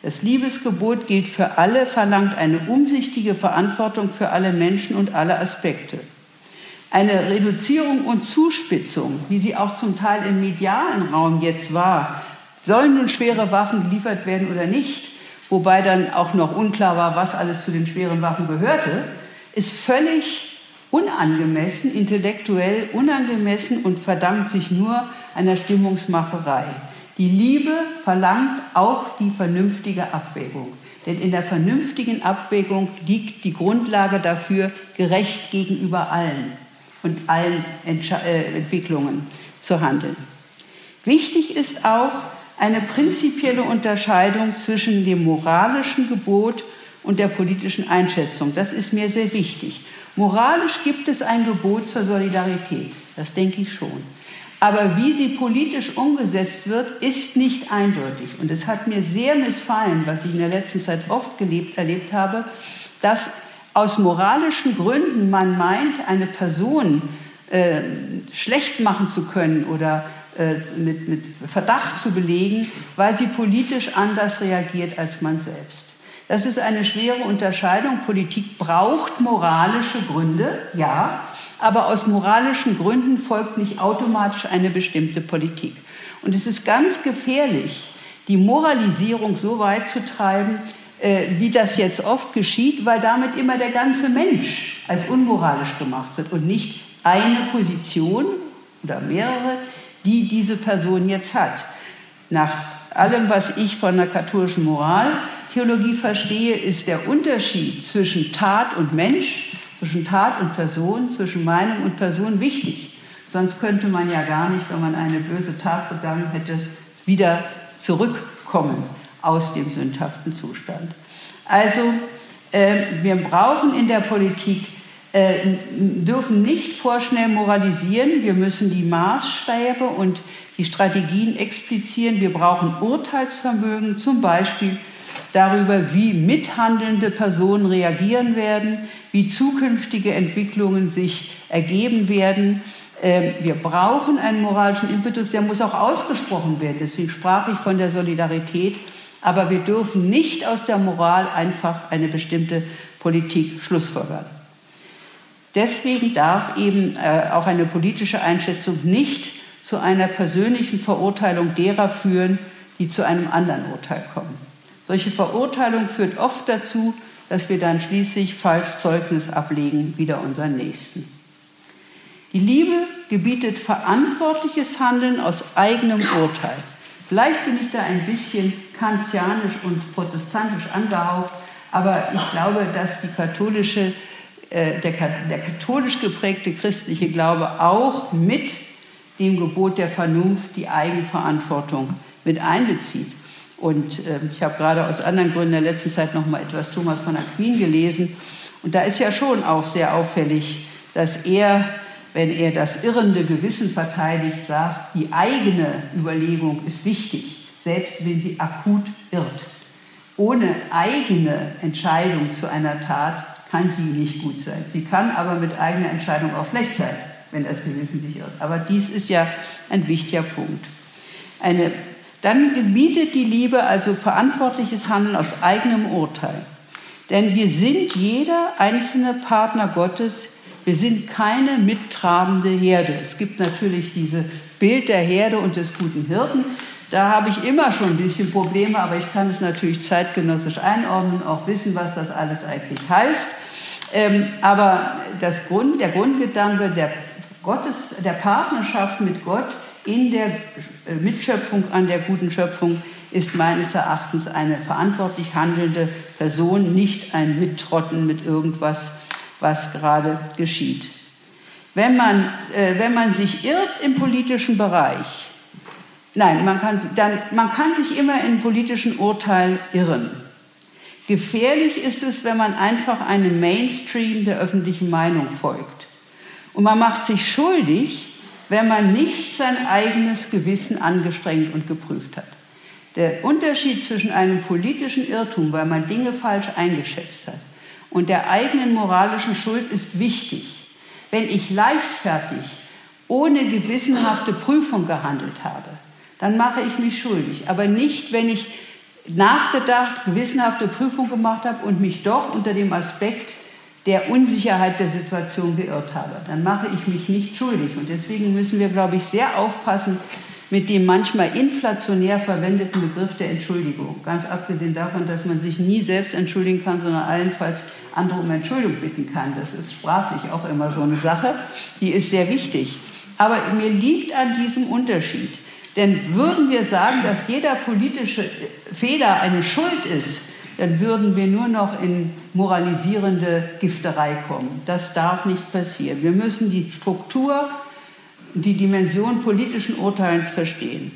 Das Liebesgebot gilt für alle, verlangt eine umsichtige Verantwortung für alle Menschen und alle Aspekte. Eine Reduzierung und Zuspitzung, wie sie auch zum Teil im medialen Raum jetzt war, sollen nun schwere Waffen geliefert werden oder nicht, wobei dann auch noch unklar war, was alles zu den schweren Waffen gehörte, ist völlig unangemessen, intellektuell unangemessen und verdammt sich nur einer Stimmungsmacherei. Die Liebe verlangt auch die vernünftige Abwägung. Denn in der vernünftigen Abwägung liegt die Grundlage dafür, gerecht gegenüber allen und allen Entsch äh, Entwicklungen zu handeln. Wichtig ist auch eine prinzipielle Unterscheidung zwischen dem moralischen Gebot und der politischen Einschätzung. Das ist mir sehr wichtig. Moralisch gibt es ein Gebot zur Solidarität. Das denke ich schon. Aber wie sie politisch umgesetzt wird, ist nicht eindeutig. Und es hat mir sehr missfallen, was ich in der letzten Zeit oft gelebt, erlebt habe, dass aus moralischen Gründen man meint, eine Person äh, schlecht machen zu können oder äh, mit, mit Verdacht zu belegen, weil sie politisch anders reagiert als man selbst. Das ist eine schwere Unterscheidung. Politik braucht moralische Gründe, ja, aber aus moralischen Gründen folgt nicht automatisch eine bestimmte Politik. Und es ist ganz gefährlich, die Moralisierung so weit zu treiben, äh, wie das jetzt oft geschieht, weil damit immer der ganze Mensch als unmoralisch gemacht wird und nicht eine Position oder mehrere, die diese Person jetzt hat. Nach allem, was ich von der katholischen Moraltheologie verstehe, ist der Unterschied zwischen Tat und Mensch, zwischen Tat und Person, zwischen Meinung und Person wichtig. Sonst könnte man ja gar nicht, wenn man eine böse Tat begangen hätte, wieder zurückkommen aus dem sündhaften Zustand. Also äh, wir brauchen in der Politik, äh, dürfen nicht vorschnell moralisieren, wir müssen die Maßstäbe und die Strategien explizieren, wir brauchen Urteilsvermögen, zum Beispiel darüber, wie mithandelnde Personen reagieren werden, wie zukünftige Entwicklungen sich ergeben werden. Ähm, wir brauchen einen moralischen Impetus, der muss auch ausgesprochen werden. Deswegen sprach ich von der Solidarität aber wir dürfen nicht aus der Moral einfach eine bestimmte Politik schlussfolgern. Deswegen darf eben äh, auch eine politische Einschätzung nicht zu einer persönlichen Verurteilung derer führen, die zu einem anderen Urteil kommen. Solche Verurteilung führt oft dazu, dass wir dann schließlich falsch Zeugnis ablegen wider unseren Nächsten. Die Liebe gebietet verantwortliches Handeln aus eigenem Urteil. Vielleicht bin ich da ein bisschen kantianisch und protestantisch angehaucht, aber ich glaube, dass die katholische, äh, der, der katholisch geprägte christliche Glaube auch mit dem Gebot der Vernunft die Eigenverantwortung mit einbezieht. Und äh, ich habe gerade aus anderen Gründen in der letzten Zeit noch mal etwas Thomas von Aquin gelesen. Und da ist ja schon auch sehr auffällig, dass er wenn er das irrende Gewissen verteidigt, sagt, die eigene Überlegung ist wichtig, selbst wenn sie akut irrt. Ohne eigene Entscheidung zu einer Tat kann sie nicht gut sein. Sie kann aber mit eigener Entscheidung auch schlecht sein, wenn das Gewissen sich irrt. Aber dies ist ja ein wichtiger Punkt. Eine, dann gebietet die Liebe also verantwortliches Handeln aus eigenem Urteil. Denn wir sind jeder einzelne Partner Gottes wir sind keine mittrabende Herde. Es gibt natürlich dieses Bild der Herde und des guten Hirten. Da habe ich immer schon ein bisschen Probleme, aber ich kann es natürlich zeitgenössisch einordnen, auch wissen, was das alles eigentlich heißt. Ähm, aber Grund, der Grundgedanke der, Gottes, der Partnerschaft mit Gott in der äh, Mitschöpfung an der guten Schöpfung ist meines Erachtens eine verantwortlich handelnde Person, nicht ein Mittrotten mit irgendwas, was gerade geschieht. Wenn man, äh, wenn man sich irrt im politischen Bereich, nein, man kann, dann, man kann sich immer in politischen Urteil irren. Gefährlich ist es, wenn man einfach einem Mainstream der öffentlichen Meinung folgt. Und man macht sich schuldig, wenn man nicht sein eigenes Gewissen angestrengt und geprüft hat. Der Unterschied zwischen einem politischen Irrtum, weil man Dinge falsch eingeschätzt hat, und der eigenen moralischen Schuld ist wichtig. Wenn ich leichtfertig, ohne gewissenhafte Prüfung gehandelt habe, dann mache ich mich schuldig. Aber nicht, wenn ich nachgedacht, gewissenhafte Prüfung gemacht habe und mich doch unter dem Aspekt der Unsicherheit der Situation geirrt habe. Dann mache ich mich nicht schuldig. Und deswegen müssen wir, glaube ich, sehr aufpassen, mit dem manchmal inflationär verwendeten Begriff der Entschuldigung. Ganz abgesehen davon, dass man sich nie selbst entschuldigen kann, sondern allenfalls andere um Entschuldigung bitten kann. Das ist sprachlich auch immer so eine Sache, die ist sehr wichtig. Aber mir liegt an diesem Unterschied. Denn würden wir sagen, dass jeder politische Fehler eine Schuld ist, dann würden wir nur noch in moralisierende Gifterei kommen. Das darf nicht passieren. Wir müssen die Struktur die Dimension politischen Urteils verstehen.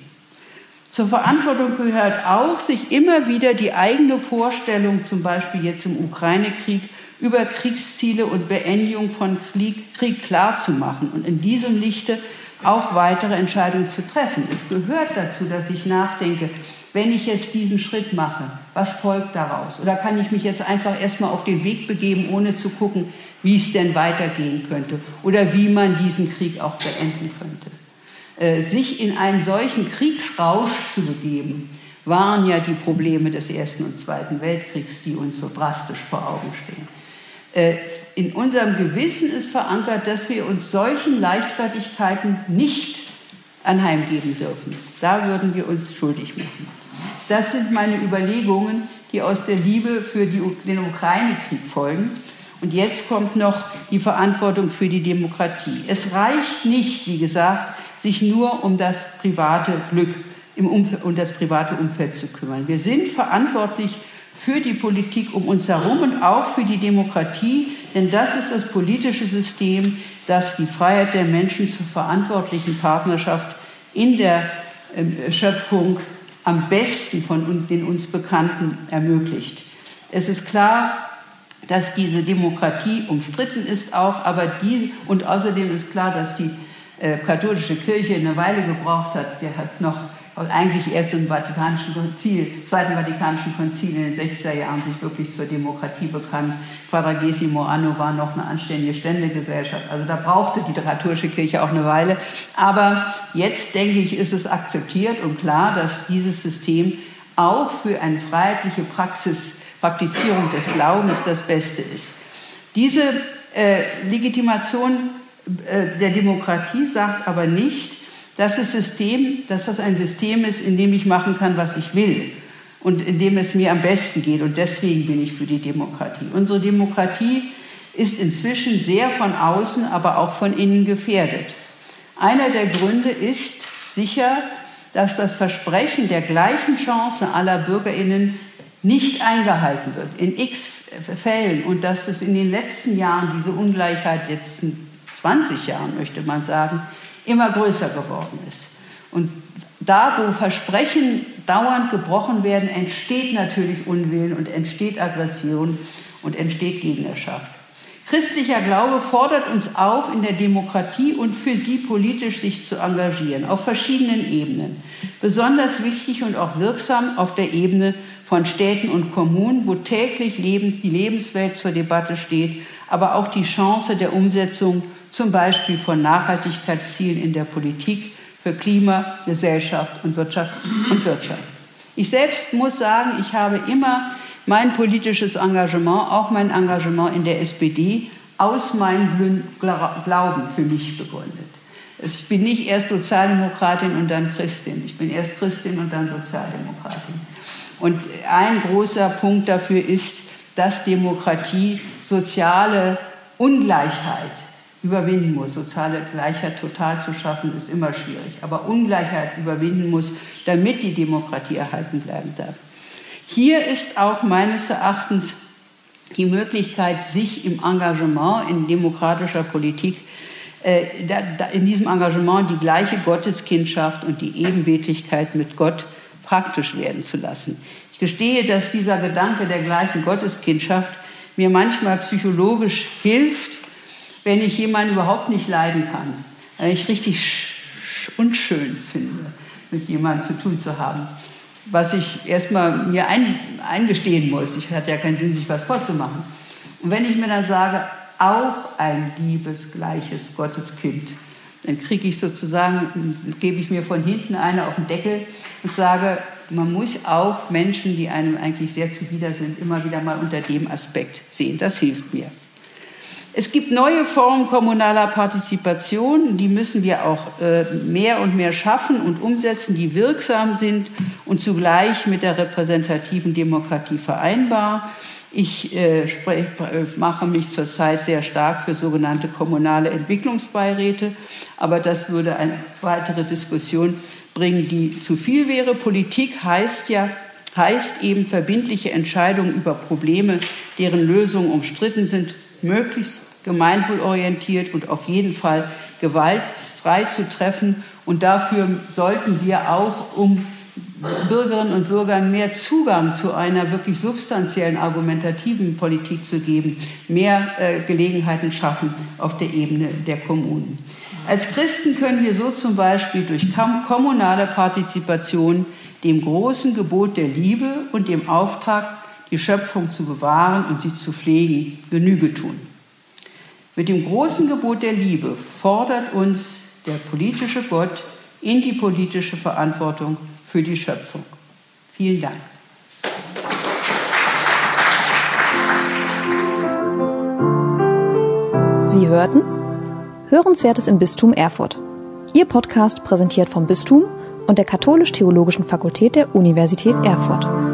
Zur Verantwortung gehört auch, sich immer wieder die eigene Vorstellung, zum Beispiel jetzt im Ukraine-Krieg, über Kriegsziele und Beendigung von Krieg, Krieg klarzumachen und in diesem Lichte auch weitere Entscheidungen zu treffen. Es gehört dazu, dass ich nachdenke, wenn ich jetzt diesen Schritt mache, was folgt daraus? Oder kann ich mich jetzt einfach erstmal auf den Weg begeben, ohne zu gucken, wie es denn weitergehen könnte oder wie man diesen Krieg auch beenden könnte. Äh, sich in einen solchen Kriegsrausch zu begeben, waren ja die Probleme des Ersten und Zweiten Weltkriegs, die uns so drastisch vor Augen stehen. Äh, in unserem Gewissen ist verankert, dass wir uns solchen Leichtfertigkeiten nicht anheimgeben dürfen. Da würden wir uns schuldig machen. Das sind meine Überlegungen, die aus der Liebe für die, den Ukraine-Krieg folgen. Und jetzt kommt noch die Verantwortung für die Demokratie. Es reicht nicht, wie gesagt, sich nur um das private Glück im Umfeld, um das private Umfeld zu kümmern. Wir sind verantwortlich für die Politik um uns herum und auch für die Demokratie, denn das ist das politische System, das die Freiheit der Menschen zur verantwortlichen Partnerschaft in der ähm, Schöpfung am besten von den uns Bekannten ermöglicht. Es ist klar, dass diese Demokratie umstritten ist auch, aber die, und außerdem ist klar, dass die äh, katholische Kirche eine Weile gebraucht hat. Sie hat noch eigentlich erst im Vatikanischen Konzil, Zweiten Vatikanischen Konzil in den 60er Jahren sich wirklich zur Demokratie bekannt. Quadragesimo Anno war noch eine anständige Ständegesellschaft. Also da brauchte die katholische Kirche auch eine Weile. Aber jetzt, denke ich, ist es akzeptiert und klar, dass dieses System auch für eine freiheitliche Praxis, Praktizierung des Glaubens das Beste ist. Diese äh, Legitimation äh, der Demokratie sagt aber nicht, dass, das System, dass das ein System ist, in dem ich machen kann, was ich will und in dem es mir am besten geht. Und deswegen bin ich für die Demokratie. Unsere Demokratie ist inzwischen sehr von außen, aber auch von innen gefährdet. Einer der Gründe ist sicher, dass das Versprechen der gleichen Chance aller Bürgerinnen nicht eingehalten wird, in x Fällen, und dass es in den letzten Jahren diese Ungleichheit, jetzt 20 Jahren möchte man sagen, immer größer geworden ist. Und da, wo Versprechen dauernd gebrochen werden, entsteht natürlich Unwillen und entsteht Aggression und entsteht Gegnerschaft. Christlicher Glaube fordert uns auf, in der Demokratie und für sie politisch sich zu engagieren, auf verschiedenen Ebenen. Besonders wichtig und auch wirksam auf der Ebene von Städten und Kommunen, wo täglich Lebens, die Lebenswelt zur Debatte steht, aber auch die Chance der Umsetzung zum Beispiel von Nachhaltigkeitszielen in der Politik für Klima, Gesellschaft und Wirtschaft. Und Wirtschaft. Ich selbst muss sagen, ich habe immer mein politisches Engagement, auch mein Engagement in der SPD, aus meinem Glauben für mich begründet. Ich bin nicht erst Sozialdemokratin und dann Christin. Ich bin erst Christin und dann Sozialdemokratin. Und ein großer Punkt dafür ist, dass Demokratie soziale Ungleichheit überwinden muss. Soziale Gleichheit total zu schaffen, ist immer schwierig. Aber Ungleichheit überwinden muss, damit die Demokratie erhalten bleiben darf. Hier ist auch meines Erachtens die Möglichkeit, sich im Engagement in demokratischer Politik, äh, in diesem Engagement die gleiche Gotteskindschaft und die Ebenbildlichkeit mit Gott praktisch werden zu lassen. Ich gestehe, dass dieser Gedanke der gleichen Gotteskindschaft mir manchmal psychologisch hilft, wenn ich jemanden überhaupt nicht leiden kann, wenn ich richtig unschön finde, mit jemandem zu tun zu haben, was ich erstmal mir ein, eingestehen muss. Ich hatte ja keinen Sinn, sich was vorzumachen. Und wenn ich mir dann sage, auch ein liebes, gleiches Gotteskind, dann kriege ich sozusagen, gebe ich mir von hinten eine auf den Deckel und sage, man muss auch Menschen, die einem eigentlich sehr zuwider sind, immer wieder mal unter dem Aspekt sehen. Das hilft mir. Es gibt neue Formen kommunaler Partizipation, die müssen wir auch äh, mehr und mehr schaffen und umsetzen, die wirksam sind und zugleich mit der repräsentativen Demokratie vereinbar. Ich äh, mache mich zurzeit sehr stark für sogenannte kommunale Entwicklungsbeiräte, aber das würde eine weitere Diskussion bringen, die zu viel wäre. Politik heißt ja heißt eben verbindliche Entscheidungen über Probleme, deren Lösungen umstritten sind, möglichst gemeinwohlorientiert und auf jeden Fall gewaltfrei zu treffen. Und dafür sollten wir auch, um Bürgerinnen und Bürgern mehr Zugang zu einer wirklich substanziellen, argumentativen Politik zu geben, mehr äh, Gelegenheiten schaffen auf der Ebene der Kommunen. Als Christen können wir so zum Beispiel durch kommunale Partizipation dem großen Gebot der Liebe und dem Auftrag, die Schöpfung zu bewahren und sie zu pflegen, Genüge tun. Mit dem großen Gebot der Liebe fordert uns der politische Gott, in die politische Verantwortung für die Schöpfung. Vielen Dank. Sie hörten Hörenswertes im Bistum Erfurt. Ihr Podcast präsentiert vom Bistum und der Katholisch-Theologischen Fakultät der Universität Erfurt.